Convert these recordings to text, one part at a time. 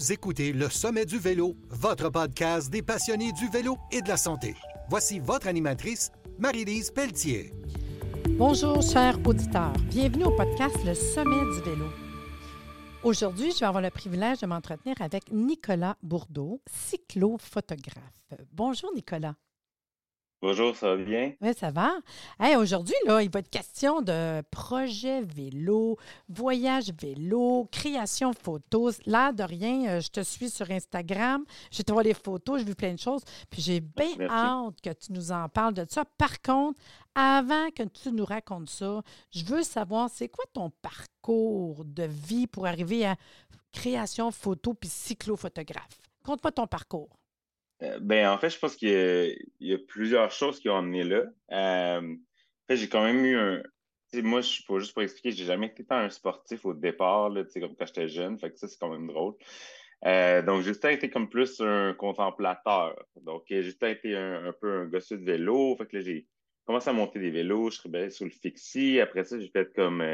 Vous écoutez Le Sommet du Vélo, votre podcast des passionnés du vélo et de la santé. Voici votre animatrice, Marie-Lise Pelletier. Bonjour, chers auditeurs. Bienvenue au podcast Le Sommet du Vélo. Aujourd'hui, je vais avoir le privilège de m'entretenir avec Nicolas Bourdeau, cyclo-photographe. Bonjour, Nicolas. Bonjour, ça va bien? Oui, ça va. Hey, Aujourd'hui, là, il va être question de projet vélo, voyage vélo, création photos. Là, de rien, euh, je te suis sur Instagram. J'ai te voir les photos, j'ai vu plein de choses. Puis j'ai bien hâte que tu nous en parles de ça. Par contre, avant que tu nous racontes ça, je veux savoir, c'est quoi ton parcours de vie pour arriver à création photo puis cyclo-photographe? Conte-moi ton parcours. Euh, ben, en fait, je pense qu'il y, a plusieurs choses qui ont amené là. Euh, en fait, j'ai quand même eu un. Moi, je suis pas juste pour expliquer, j'ai jamais été un sportif au départ, là, comme quand j'étais jeune. Fait que ça, c'est quand même drôle. Euh, donc, j'ai été comme plus un contemplateur. Donc, j'ai été un, peu un gosse de vélo. Fait que là, j'ai commencé à monter des vélos. Je serais sur le fixie. Après ça, j'ai fait comme.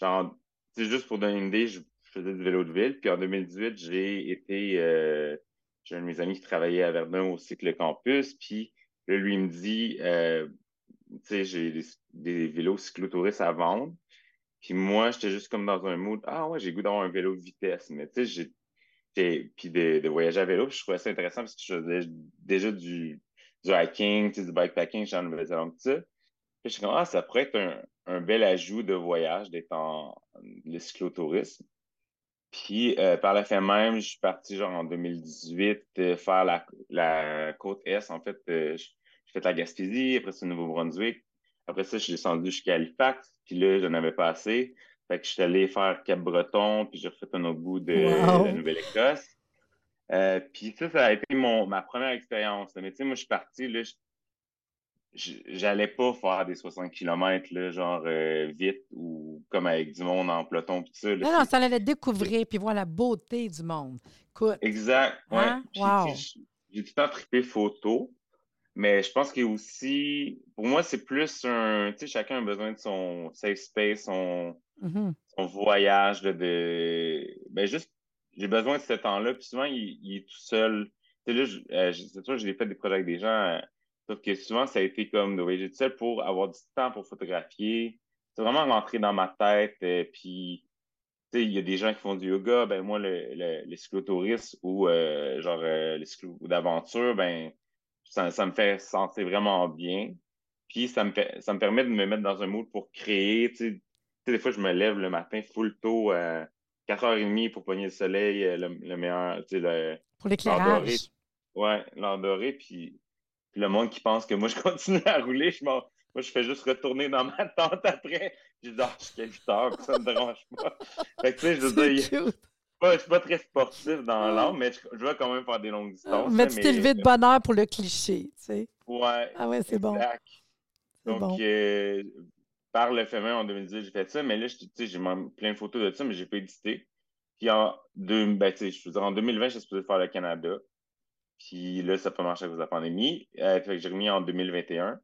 genre, c'est juste pour donner une idée, je, faisais du vélo de ville. Puis en 2018, j'ai été j'ai un de mes amis qui travaillait à Verdun au cycle campus, puis là, lui, il me dit, euh, tu sais, j'ai des, vélos cyclotouristes à vendre. Puis moi, j'étais juste comme dans un mood, ah ouais, j'ai goût d'avoir un vélo de vitesse. Mais tu sais, j'ai, puis de, voyager à vélo, je trouvais ça intéressant parce que je faisais déjà du, du hiking, du bikepacking, j'en Nouvelle-Zélande, tout ça. Puis je suis comme, ah, ça pourrait être un, un bel ajout de voyage d'être en le cyclotourisme. Puis euh, par la fin même, je suis parti genre en 2018 euh, faire la, la, côte Est. En fait, euh, j'ai fait la Gaspésie, après ça, Nouveau-Brunswick. Après ça, je suis descendu jusqu'à Halifax. Puis là, je n'avais pas assez. Fait que je suis allé faire Cap-Breton, puis j'ai refait un autre bout de, la Nouvelle-Écosse. puis ça, ça a été mon, ma première expérience. Mais tu sais, moi, je suis parti, là, j'allais pas faire des 60 km, là, genre euh, vite ou comme avec du monde en peloton tout ça. non, non, ça allait découvrir puis voir la beauté du monde. Exact. Ouais. Hein? Wow. J'ai tout le temps trippé photo, mais je pense que aussi, pour moi, c'est plus un. Tu sais, chacun a besoin de son safe space, son, mm-hmm. son voyage, de, de. Ben, juste, j'ai besoin de ce temps-là. Puis souvent, il, est tout seul. Tu sais, là, euh, c'est sûr, j'ai fait des projets avec des gens. Euh, Sauf que souvent, ça a été comme de voyager tout seul pour avoir du temps pour photographier. C'est vraiment rentré dans ma tête. Euh, puis, tu sais, il y a des gens qui font du yoga. Ben, moi, le, le, cyclotourisme ou euh, genre euh, le cyclo d'aventure, ben, ça, me fait sentir vraiment bien. Puis, ça me, fait, ça me permet de me mettre dans un mood pour créer. Tu sais, des fois, je me lève le matin full tôt, 4h30 pour pogner le soleil, le, meilleur, tu sais, le. Pour l'éclairage. Ouais, l'or doré. Puis, puis le monde qui pense que moi, je continue à rouler, je moi, je fais juste retourner dans ma tente après. Je dis, ah, jusqu'à 8 heures, ça me dérange pas. Fait que, tu sais, je veux dire, je suis pas très sportif dans l'âme, mais je, je, vais quand même faire des longues distances. Mais tu t'es levé de bonne heure pour le cliché, tu sais. Ouais. Ah ouais, c'est bon. Donc, euh, par le fait même, en 2018, j'ai fait ça, mais là, tu sais, j'ai plein de photos de ça, mais j'ai pas édité. Puis en, deux, ben, je veux dire, en 2020, j'ai supposé faire le Canada. Puis là, ça peut marcher à cause de la pandémie. Euh, fait que j'ai remis en 2021.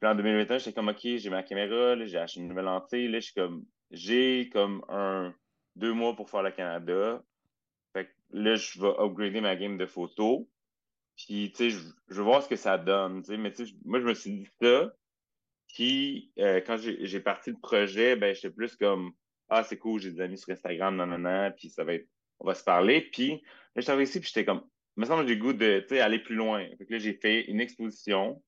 Puis en 2021, j'étais comme, OK, j'ai ma caméra, j'ai acheté une nouvelle lentille. Là, comme, j'ai comme un, deux mois pour faire le Canada. Fait que là, je vais upgrader ma game de photos. Puis, tu sais, je, veux voir ce que ça donne. Mais tu sais, moi, je me suis dit ça. Puis, euh, quand j'ai parti le projet, ben, j'étais plus comme, ah, c'est cool, j'ai des amis sur Instagram, non, non, non, puis ça va être, on va se parler. Puis, là, j'étais ici, puis j'étais comme, me semble j'ai le goût de aller plus loin. là, j'ai fait une exposition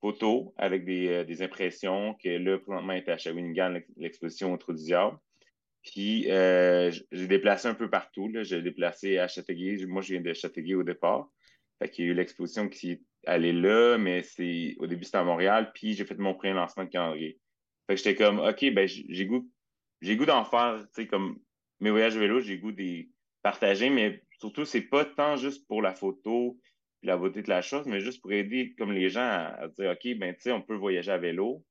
photo avec des, euh, des, impressions que là, présentement, est à Shawinigan, l'exposition au Trou du Diable. Puis, euh, j'ai déplacé un peu partout. J'ai déplacé à Châteauguay. Moi, je viens de Châteauguay au départ. Fait qu'il y a eu l'exposition qui allée là, mais c'est au début, c'était à Montréal. Puis, j'ai fait mon premier lancement de calendrier. Fait que j'étais comme, OK, ben, j'ai goût, j'ai goût d'en faire, tu sais, comme mes voyages vélo, j'ai goût des partager, mais surtout, c'est pas tant juste pour la photo et la beauté de la chose, mais juste pour aider comme les gens à, dire OK, ben tu sais, on peut voyager à vélo.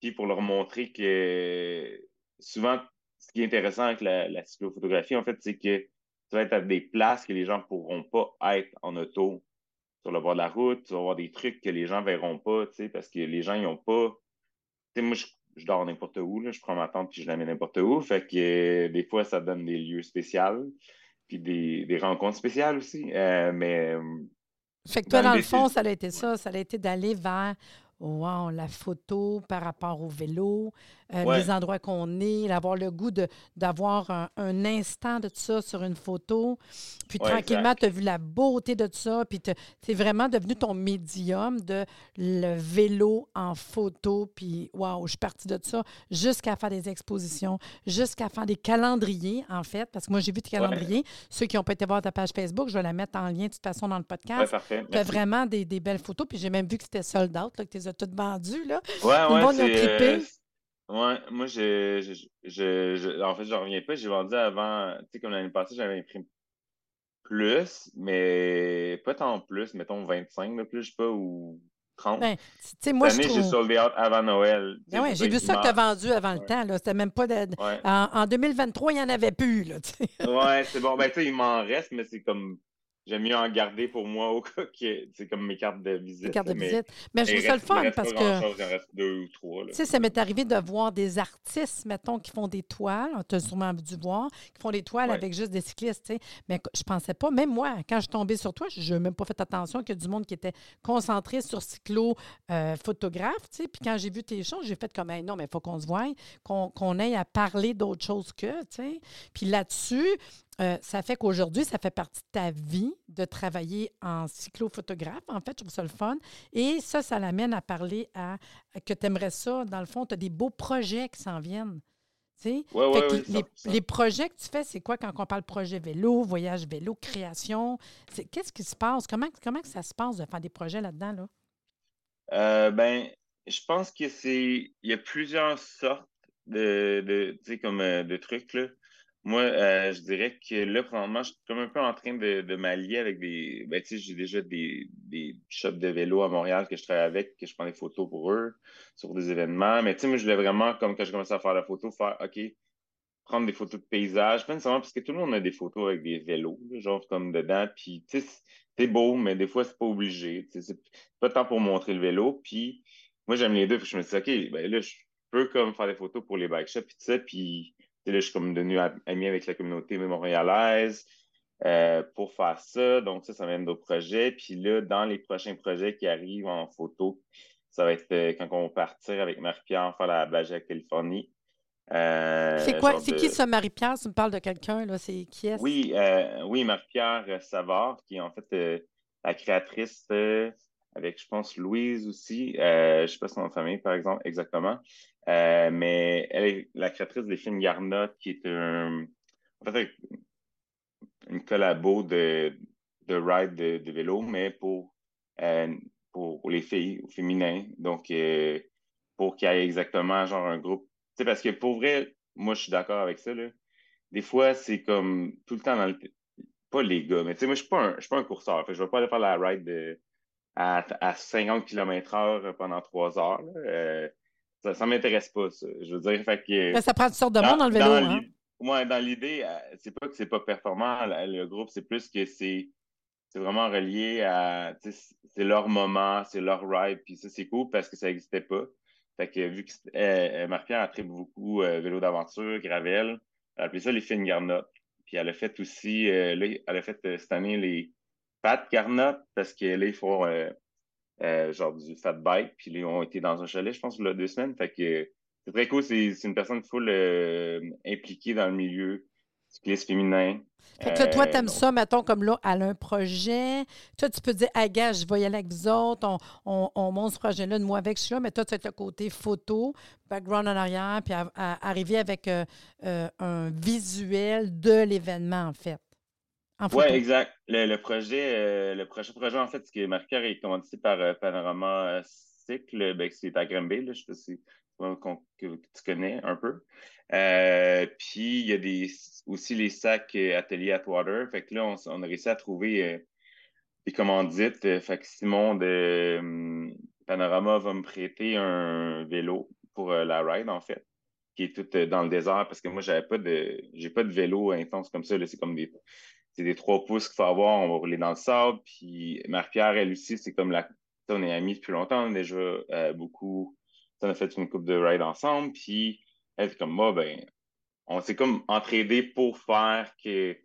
Puis pour leur montrer que souvent, ce qui est intéressant avec la, cyclophotographie, en fait, c'est que tu vas être à des places que les gens pourront pas être en auto sur le bord de la route. Tu vas avoir des trucs que les gens verront pas, tu sais, parce que les gens, ils ont pas. Tu sais, moi, je, dors n'importe où, là, je prends ma tente puis je la mets n'importe où. Fait que des fois, ça donne des lieux spéciaux. Puis des, des rencontres spéciales aussi. mais. Fait que toi, dans, le fond, ça a été ça. Ça a été d'aller vers Wow, la photo par rapport au vélo, euh, les endroits qu'on est, d'avoir le goût d'avoir un, instant de ça sur une photo. Puis tranquillement, tu as vu la beauté de ça, puis c'est vraiment devenu ton médium de le vélo en photo. Puis wow, je suis partie de ça jusqu'à faire des expositions, jusqu'à faire des calendriers, en fait, parce que moi, j'ai vu tes calendriers. Ceux qui n'ont pas été voir ta page Facebook, je vais la mettre en lien de toute façon dans le podcast. tu as vraiment des, belles photos, puis j'ai même vu que c'était sold out, que les as toutes vendues. Là. Ouais, ouais, c'est... Ouais, moi, je, je, je, en fait, je reviens pas. J'ai vendu avant, tu sais, comme l'année passée, j'avais imprimé plus, mais pas tant plus, mettons 25 de plus, je sais pas, ou 30. Ben, moi, Cette année, j'ai soldé out avant Noël. Ben ouais, j'ai vu ça que tu as vendu avant le temps. Là. C'était même pas de... en, 2023, il n'y en avait plus. Là, ouais, c'est bon. Ben, tu sais, il m'en reste, mais c'est comme J'aime mieux en garder pour moi au cas que c'est comme mes cartes de visite. Les cartes de visite. Mais, je trouve ça le fun parce que. il en reste deux ou trois. Tu sais, ça m'est arrivé de voir des artistes, mettons, qui font des toiles. Tu as sûrement dû voir, qui font des toiles avec juste des cyclistes. Tu sais. Mais je pensais pas, même moi, quand je suis tombée sur toi, je n'ai même pas fait attention qu'il y a du monde qui était concentré sur cyclo euh, photographe. Tu sais. Puis quand j'ai vu tes choses, j'ai fait comme non, mais il faut qu'on se voie, qu'on ait à parler d'autre chose que. Tu sais. Puis là-dessus, euh, ça fait qu'aujourd'hui, ça fait partie de ta vie de travailler en cyclophotographe. En fait, je trouve ça le fun. Et ça, ça l'amène à parler à, que tu aimerais ça. Dans le fond, tu as des beaux projets qui s'en viennent. Ouais, ouais, les, les, projets que tu fais, c'est quoi quand on parle projet vélo, voyage vélo, création? Qu'est-ce qui se passe? Comment, comment ça se passe de faire des projets là-dedans? Là? Euh, ben, je pense que c'est. Il y a plusieurs sortes de, de, comme, euh, de trucs. Là. Moi, euh, je dirais que là, probablement, je suis comme un peu en train de, de m'allier avec des. Ben, tu sais, j'ai déjà des, des shops de vélo à Montréal que je travaille avec, que je prends des photos pour eux sur des événements. Mais tu sais, moi, je voulais vraiment, comme quand je commençais à faire la photo, faire OK, prendre des photos de paysages. Pas nécessairement parce que tout le monde a des photos avec des vélos, genre comme dedans. Puis, tu sais, c'est beau, mais des fois, c'est pas obligé. Tu sais, c'est pas tant pour montrer le vélo. Puis, moi, j'aime les deux. Puis, je me suis dit, OK, ben là, je peux comme faire des photos pour les bike shops, puis tout ça. Puis, là, je suis comme devenu ami avec la communauté montréalaise euh, pour faire ça. Donc, ça, ça mène d'autres projets. Puis là, dans les prochains projets qui arrivent en photo, ça va être euh, quand on va partir avec Marie-Pierre faire la Baja Californie. Euh, c'est quoi? C'est qui ça, Marie-Pierre? Tu me parles de quelqu'un, là? C'est qui est-ce? Oui, oui Marie-Pierre Savard, qui est en fait la créatrice avec, je pense, Louise aussi. je ne sais pas son nom de famille, par exemple, exactement. Euh, mais elle est la créatrice des films Garnot, qui est un, en fait, une collabo de, de ride de, vélo, mais pour, euh, pour, les filles, aux féminins. Donc, euh, pour qu'il y ait exactement genre un groupe. Tu sais, parce que pour vrai, moi, je suis d'accord avec ça. Là. Des fois, c'est comme tout le temps dans le. Pas les gars, mais tu sais, moi, je ne suis pas un courseur. Je ne vais pas aller faire la ride de, à, à 50 km/h pendant trois heures. Ça, ne m'intéresse pas, ça. Je veux dire, fait que. ça prend toutes sortes de monde dans le vélo, hein? Moi, dans l'idée, euh, c'est pas que c'est pas performant, le groupe, c'est plus que c'est vraiment relié à. C'est leur moment, c'est leur ride, puis ça, c'est cool parce que ça n'existait pas. Fait que vu que euh, Marc-Pierre a très beaucoup euh, vélo d'aventure, gravel, elle a appelé ça les fines garnottes. Puis elle a fait aussi, là, elle a fait cette année les pattes garnottes parce que là, ils font euh, genre du fat bike, puis ils ont été dans un chalet, je pense, il y a deux semaines. Fait que c'est très cool. C'est une personne full euh, impliquée dans le milieu cycliste féminin. Fait que toi, t'aimes euh, ça, mettons, comme là, elle a un projet. Toi, tu peux dire, ah, gars, je vais y aller avec vous autres, on, on, monte ce projet-là de moi avec, je suis là, mais toi, tu as le côté photo, background en arrière, puis arriver avec un visuel de l'événement, en fait. Oui, exact. Le, projet, euh, le prochain projet, en fait, ce qui est marqué est commandité par euh, Panorama euh, Cycle, ben, c'est à Granby, je ne sais pas si que, tu connais un peu. puis il y a des, aussi les sacs Atelier Atwater. Fait que là, on, a réussi à trouver des commandites. fait que Simon de Panorama va me prêter un vélo pour la ride, en fait, qui est tout dans le désert parce que moi, j'avais pas de j'ai pas de vélo intense comme ça. C'est comme des c'est des trois pouces qu'il faut avoir, on va rouler dans le sable. Puis Marie-Pierre, elle aussi, c'est comme la. On est amis depuis longtemps, déjà euh, beaucoup. On a fait une coupe de ride ensemble. Puis elle, comme moi, ben, on s'est comme entraidé pour faire que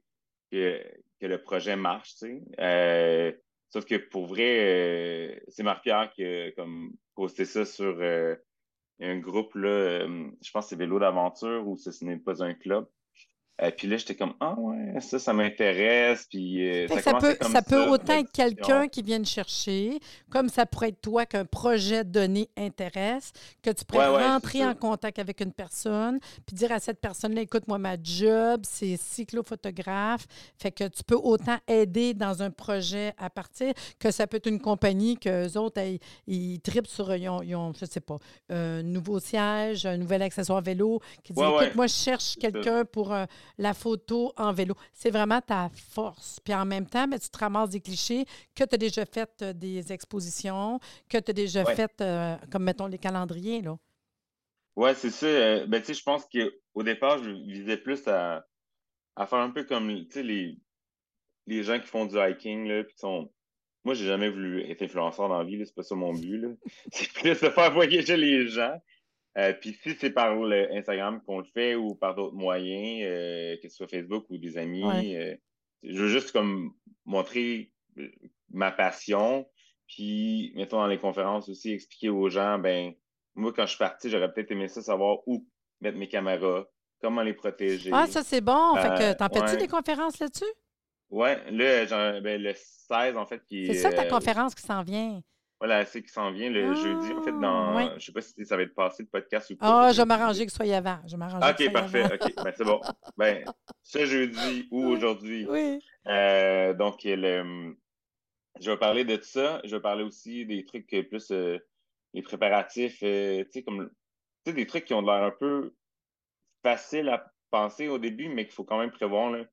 que, le projet marche, tu sais. sauf que pour vrai, c'est Marc-Pierre qui a comme posté ça sur un groupe, là, je pense que c'est Vélo d'aventure ou ce n'est pas un club. Et puis là, j'étais comme, ah ouais, ça, ça m'intéresse. Puis euh, ça, peut, ça, peut autant être quelqu'un qui vient chercher, comme ça pourrait être toi qu'un projet donné intéresse, que tu pourrais rentrer en contact avec une personne, puis dire à cette personne-là, écoute, moi, ma job, c'est cyclophotographe. Fait que tu peux autant aider dans un projet à partir que ça peut être une compagnie que les autres, ils, ils tripent sur, ils ont, ils je sais pas, un nouveau siège, un nouvel accessoire vélo, qui dit, écoute, moi, je cherche quelqu'un pour. Euh, la photo en vélo. C'est vraiment ta force. Puis en même temps, mais tu te ramasses des clichés que tu as déjà fait euh, des expositions, que tu as déjà fait, euh, comme mettons les calendriers. Là. Oui, c'est ça. Euh, ben, je pense qu'au départ, je visais plus à, faire un peu comme les, les gens qui font du hiking, là, puis sont. Moi, j'ai jamais voulu être influenceur dans la vie, c'est pas ça mon but. C'est plus de faire voyager les gens. Euh, puis si c'est par Instagram qu'on le fait ou par d'autres moyens, euh, que ce soit Facebook ou des amis, euh, je veux juste comme montrer ma passion. Puis, mettons dans les conférences aussi, expliquer aux gens, ben, moi, quand je suis parti, j'aurais peut-être aimé ça savoir où mettre mes caméras, comment les protéger. Ah, ça, c'est bon. fait que, t'en fais-tu des conférences là-dessus? Oui, là, ben, le 16, en fait, qui C'est ça ta conférence qui s'en vient. Voilà, c'est qui s'en vient le jeudi, en fait, ah, dans. Je sais pas si ça va être passé le podcast ou pas. Ah, je vais m'arranger que ce soit avant. Je OK, parfait. OK, ben, c'est bon. Ben, ce jeudi ou aujourd'hui. Oui. Euh, donc, le, je vais parler de ça. Je vais parler aussi des trucs plus euh, les préparatifs, euh, tu sais, comme tu sais, des trucs qui ont l'air un peu faciles à penser au début, mais qu'il faut quand même prévoir. Là.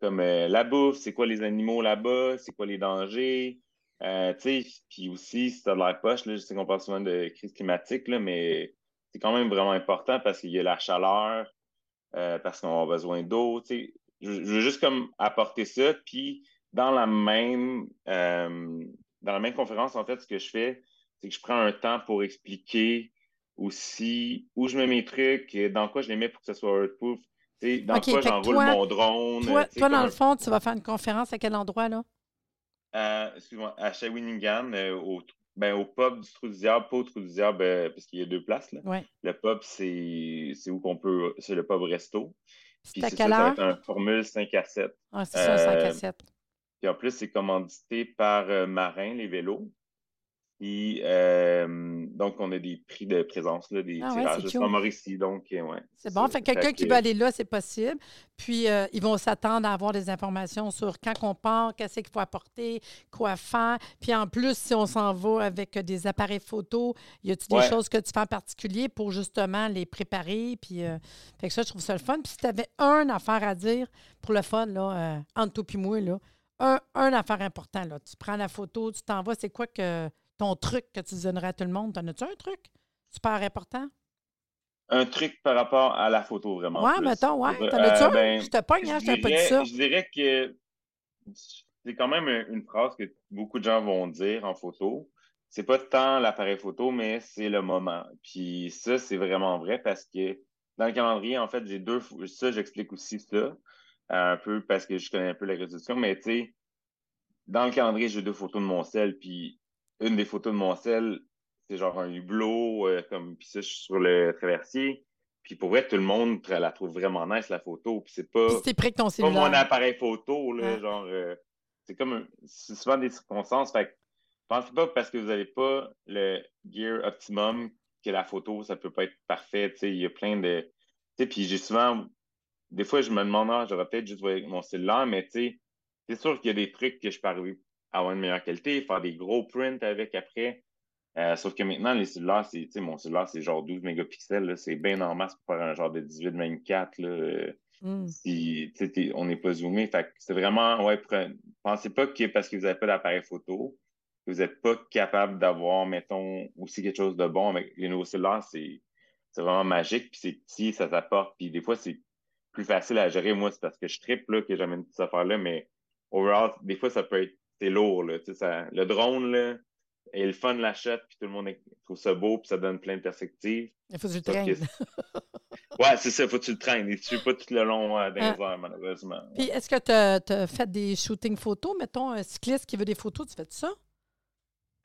Comme la bouffe, c'est quoi les animaux là-bas, c'est quoi les dangers? Euh, puis aussi, si tu as de l'air poche, là, je sais qu'on parle souvent de crise climatique, là, mais c'est quand même vraiment important parce qu'il y a la chaleur, euh, parce qu'on a besoin d'eau. Je, je veux juste comme apporter ça. Puis dans la même euh, dans la même conférence, en fait, ce que je fais, c'est que je prends un temps pour expliquer aussi où je mets mes trucs, dans quoi je les mets pour que ce soit earthproof. Dans quoi j'enroule mon drone. Toi, toi dans le fond, tu vas faire une conférence à quel endroit, là? Excuse-moi, à Shawinigan, euh, au, ben, au pub du Trou du Diable, pas au Trou du Diable, euh, parce qu'il y a deux places. Là. Le pub, c'est où qu'on peut. C'est le pub resto. Puis c'est ça, ça va être un formule 5 à 7. Ah, c'est ça, 5 à 7. Puis en plus, c'est commandité par Marin, les vélos. Puis, euh, donc, on a des prix de présence, là, des ah tirages Mauricie. Donc, euh, ouais. C'est bon. Fait quelqu'un qui veut aller là, c'est possible. Puis, euh, ils vont s'attendre à avoir des informations sur quand on part, qu'est-ce qu'il faut apporter, quoi faire. Puis, en plus, si on s'en va avec des appareils photo, y a-t-il des choses que tu fais en particulier pour justement les préparer? Puis, fait que ça, je trouve ça le fun. Puis, si tu avais un affaire à dire pour le fun, là, entre toi et moi, là, un, un affaire important, là. Tu prends la photo, tu t'envoies, c'est quoi que ton truc que tu donnerais à tout le monde? T'en as-tu un truc super important? Un truc par rapport à la photo, vraiment. Ouais, mettons, ouais. T'en as-tu un? Euh, ben, je te pogne, hein, je t'ai pas dit ça. Je dirais que c'est quand même une phrase que beaucoup de gens vont dire en photo. C'est pas tant l'appareil photo, mais c'est le moment. Puis ça, c'est vraiment vrai parce que dans le calendrier, en fait, j'ai deux. Ça, j'explique aussi ça un peu parce que je connais un peu la résolution, mais tu sais, dans le calendrier, j'ai deux photos de mon sel, puis une des photos de mon sel, c'est genre un hublot, euh, comme, puis ça, je suis sur le traversier. Puis pour vrai, tout le monde la trouve vraiment nice, la photo. Puis c'est pas, c'est près que ton pas mon appareil photo, là, genre, euh, c'est comme, c'est souvent des circonstances. Fait que, pensez pas parce que vous n'avez pas le gear optimum que la photo, ça peut pas être parfait. Tu sais, il y a plein de, tu sais, puis j'ai souvent, des fois, je me demande, ah, j'aurais peut-être juste mon cellulaire, mais tu sais, c'est sûr qu'il y a des trucs que je peux arriver avoir une meilleure qualité, faire des gros prints avec après. Euh, sauf que maintenant, les cellulaires, c'est, mon cellulaire, c'est genre 12 mégapixels. C'est bien en masse pour faire un genre de 18-24. Là, mm. si, on n'est pas zoomé. Fait c'est vraiment, ouais, pensez pas que parce que vous n'avez pas d'appareil photo, que vous n'êtes pas capable d'avoir, mettons, aussi quelque chose de bon avec les nouveaux cellulaires. C'est, vraiment magique. Puis c'est petit, ça s'apporte. Puis des fois, c'est plus facile à gérer. Moi, c'est parce que je tripe là, que j'amène toute cette affaire-là. Mais overall, des fois, ça peut être c'est lourd. Là, ça, le drone, là, et le fun l'achète, puis tout le monde trouve ça beau, puis ça donne plein de perspectives. Il faut que tu le traînes. ouais, c'est ça, il faut que tu le traînes. Et tu pas tout le long euh, dans ah. malheureusement. Puis, est-ce que tu as, fait des shootings photos? Mettons, un cycliste qui veut des photos, tu fais ça?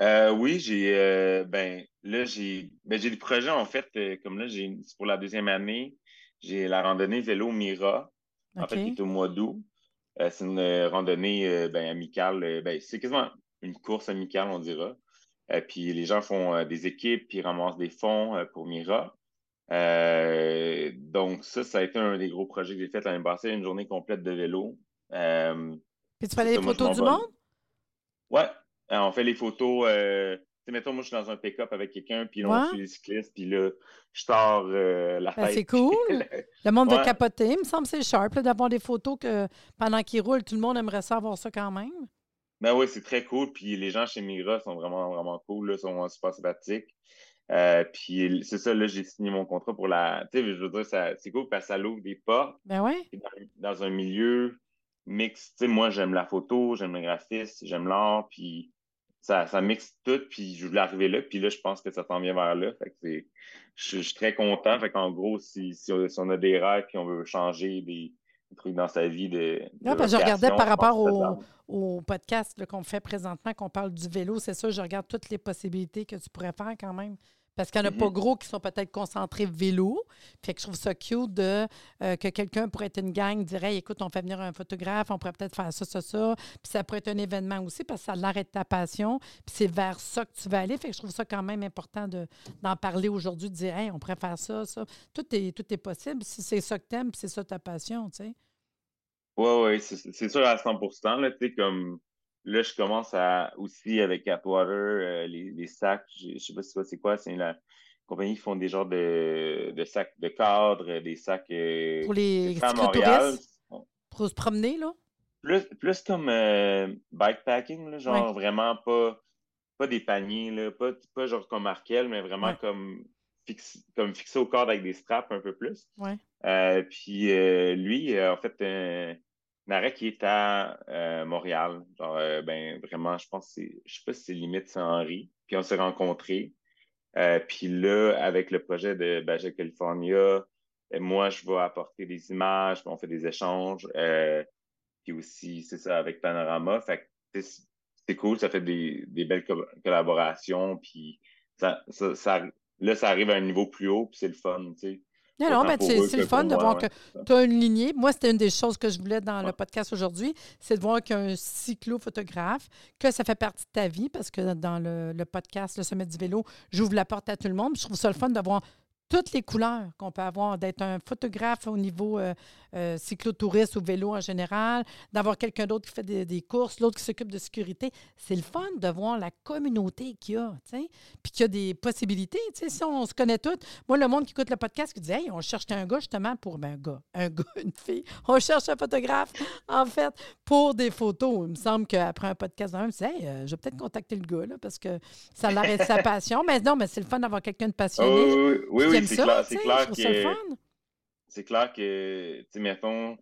Euh, oui, j'ai euh, ben là j'ai ben, j'ai des projets en fait comme là j'ai pour la deuxième année j'ai la randonnée vélo Mira en fait qui est au mois d'août c'est une randonnée ben, amicale ben, c'est quasiment une course amicale on dira euh, puis les gens font euh, des équipes, puis ramassent des fonds euh, pour Mira. donc ça, ça a été un des gros projets que j'ai fait l'année passée, une journée complète de vélo. puis tu fais les photos du monde? Ouais, on fait les photos. Mettons, moi, je suis dans un pick-up avec quelqu'un, puis là, on suit les cyclistes, puis là, je sors la ben, C'est cool. le monde va capoter. Il me semble que c'est sharp d'avoir des photos que pendant qu'ils roulent, tout le monde aimerait savoir ça quand même. Ben oui, c'est très cool. Puis les gens chez Mira sont vraiment, vraiment cool, là, sont super sympathiques. Euh, puis c'est ça, là, j'ai signé mon contrat pour la. Tu sais, je veux dire, c'est cool parce que ça l'ouvre des portes. Ben oui. Dans, un milieu mix. Tu sais, moi, j'aime la photo, j'aime le graphisme, j'aime l'art, puis ça, ça mixe tout. Puis je voulais arriver là, puis là, je pense que ça s'en vient vers là. Fait que c'est. Je, suis très content. Fait qu'en gros, si, si, on a des rêves puis on veut changer des, trucs dans sa vie de. non, parce que je regardais par rapport au, au podcast qu'on fait présentement, qu'on parle du vélo, c'est ça, je regarde toutes les possibilités que tu pourrais faire quand même. Parce qu'il n'y en a pas gros qui sont peut-être concentrés vélo. Fait que je trouve ça cute de, euh, que quelqu'un pourrait être une gang, dirait écoute, on fait venir un photographe, on pourrait peut-être faire ça, ça, ça. Puis ça pourrait être un événement aussi parce que ça l'arrête ta passion. Puis c'est vers ça que tu vas aller. Fait que je trouve ça quand même important d'en parler aujourd'hui, de dire hey, on pourrait faire ça, ça. Tout est, tout est possible si c'est ça que tu aimes, puis c'est ça ta passion, tu sais. Oui, oui, c'est sûr à 100 là, tu sais, comme là, je commence à aussi avec Atwater, euh, les, les, sacs, je sais pas si c'est quoi, c'est la compagnie qui font des genres de, de sacs de cadre, des sacs euh, pour les touristes, pour se promener, là? Plus, plus comme euh, bikepacking, là, genre vraiment pas, pas des paniers, là, pas, pas genre comme Markel, mais vraiment comme, fixe, comme fixé au cadre avec des straps un peu plus. Ouais. puis lui, en fait, Marais qui est à euh, Montréal. Genre, euh, ben, vraiment, je pense c'est, je sais pas si c'est limite Saint-Henri. Puis on s'est rencontrés. Euh, puis là, avec le projet de Baja California, moi, je vais apporter des images, on fait des échanges. puis aussi, c'est ça, avec Panorama. Fait que c'est cool, ça fait des, belles collaborations. Puis ça, ça, là, ça arrive à un niveau plus haut, puis c'est le fun, tu sais. Non, non, mais c'est le fun de voir que tu as une lignée. Moi, c'était une des choses que je voulais dans le podcast aujourd'hui, c'est de voir qu'il y a un cyclo-photographe, que ça fait partie de ta vie, parce que dans le, le podcast Le Sommet du vélo, j'ouvre la porte à tout le monde. Je trouve ça le fun de voir toutes les couleurs qu'on peut avoir, d'être un photographe au niveau euh, euh, cyclotouriste ou vélo en général, d'avoir quelqu'un d'autre qui fait des, courses, l'autre qui s'occupe de sécurité. C'est le fun de voir la communauté qu'il y a, puis qu'il y a des possibilités. Si on se connaît toutes, moi, le monde qui écoute le podcast, qui dit Hey, on cherche un gars justement pour ben, un gars, un gars, une fille. On cherche un photographe, en fait, pour des photos. Il me semble qu'après un podcast, je me Hey, euh, je vais peut-être contacter le gars, là, parce que ça l'arrête sa passion. Mais non, mais c'est le fun d'avoir quelqu'un de passionné. oui, oui, oui c'est clair, c'est clair que. C'est clair que, tu sais, mettons,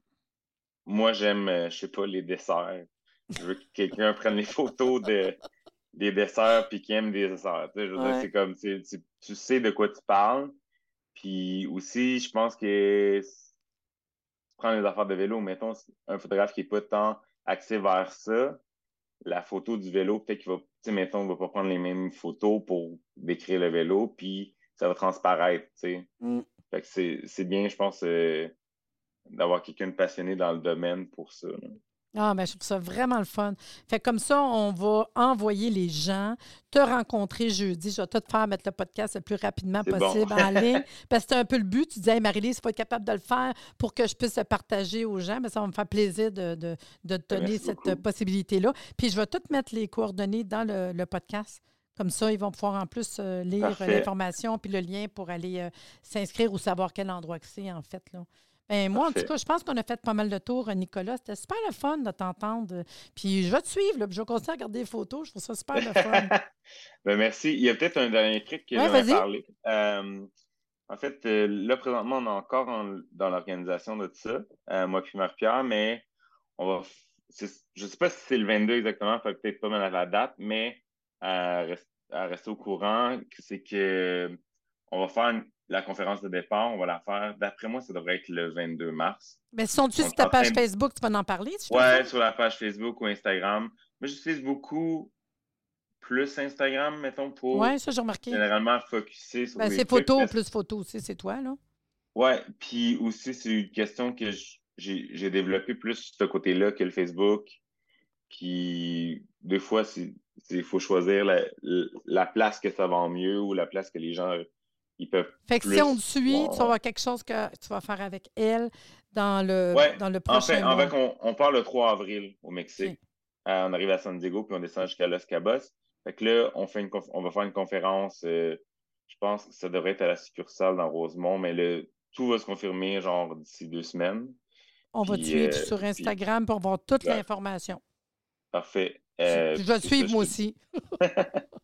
moi, j'aime, euh, je sais pas, les desserts. Je veux que quelqu'un prenne les photos de, des desserts puis qu'il aime des desserts. Tu sais, je veux dire, c'est comme, tu, tu, sais de quoi tu parles. Puis aussi, je pense que tu prends les affaires de vélo, mettons, un photographe qui n'est pas tant axé vers ça, la photo du vélo, peut-être qu'il va, tu sais, mettons, va pas prendre les mêmes photos pour décrire le vélo, puis ça va transparaître, tu sais. Mm. Fait que c'est bien, je pense, euh, d'avoir quelqu'un de passionné dans le domaine pour ça. Ah, ben, je trouve ça vraiment le fun. Fait comme ça, on va envoyer les gens te rencontrer jeudi. Je vais tout faire mettre le podcast le plus rapidement possible en ligne. Parce que c'est un peu le but. Tu disais, hey, Marie-Lise, il faut être capable de le faire pour que je puisse le partager aux gens. Mais ça va me faire plaisir de, de, de te donner cette possibilité-là. Puis je vais tout mettre les coordonnées dans le podcast. Comme ça, ils vont pouvoir en plus euh, lire l'information puis le lien pour aller euh, s'inscrire ou savoir quel endroit que c'est, en fait. Là. Ben, moi, en tout cas, je pense qu'on a fait pas mal de tours, Nicolas. C'était super le fun de t'entendre. Puis je vais te suivre, là, je vais continuer à regarder des photos. Je trouve ça super le fun. ben, merci. Il y a peut-être un dernier truc que je vais parler. Euh, en fait, là, présentement, on est encore dans l'organisation de tout ça, moi puis Marie-Pierre, mais on va. Je ne sais pas si c'est le 22 exactement, peut-être pas mal à la date, mais à, rester au courant, c'est que on va faire la conférence de départ, on va la faire. D'après moi, ça devrait être le 22 mars. Mais si on dessus sur ta page Facebook, tu vas en parler? Oui, ouais, sur la page Facebook ou Instagram. Moi, j'utilise beaucoup plus Instagram, mettons, pour ouais, ça, j'ai remarqué. généralement focuser sur ben, C'est photo plus photo aussi, c'est toi, là. Oui, puis aussi, c'est une question que j'ai développé plus ce côté-là que le Facebook. Puis, des fois, il faut choisir la, la, place que ça va mieux ou la place que les gens ils peuvent. Fait que si on te suit, tu vas avoir quelque chose que tu vas faire avec elle dans le, dans le prochain. En fait, en fait on, part le 3 avril au Mexique. Euh, on arrive à San Diego, puis on descend jusqu'à Los Cabos. Fait que là, on, fait une on va faire une conférence. Euh, je pense que ça devrait être à la succursale dans Rosemont, mais le, tout va se confirmer genre d'ici deux semaines. On va te suivre euh, sur Instagram pour voir toute l'information. Parfait. je vais te suivre moi aussi.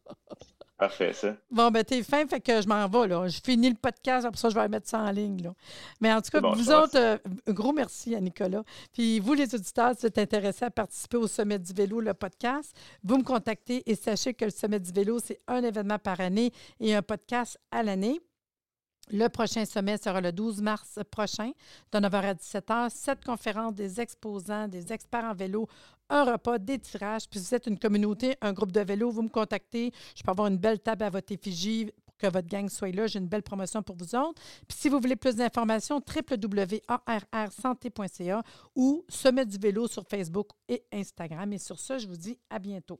Parfait, ça. Bon, ben, t'es fin, fait que je m'en vais, là. Je finis le podcast, après ça, je vais mettre ça en ligne, là. Mais en tout cas, vous autres, euh, un gros merci à Nicolas. Puis vous, les auditeurs, si vous êtes intéressés à participer au Sommet du vélo, le podcast, vous me contactez et sachez que le Sommet du vélo, c'est un événement par année et un podcast à l'année. Le prochain sommet sera le 12 mars prochain, de 9h à 17h. Cette conférence des exposants, des experts en vélo, un repas, des tirages. Puis vous êtes une communauté, un groupe de vélo, vous me contactez. Je peux avoir une belle table à votre effigie pour que votre gang soit là. J'ai une belle promotion pour vous autres. Puis si vous voulez plus d'informations, www.arrsanté.ca ou Sommet du vélo sur Facebook et Instagram. Et sur ce, je vous dis à bientôt.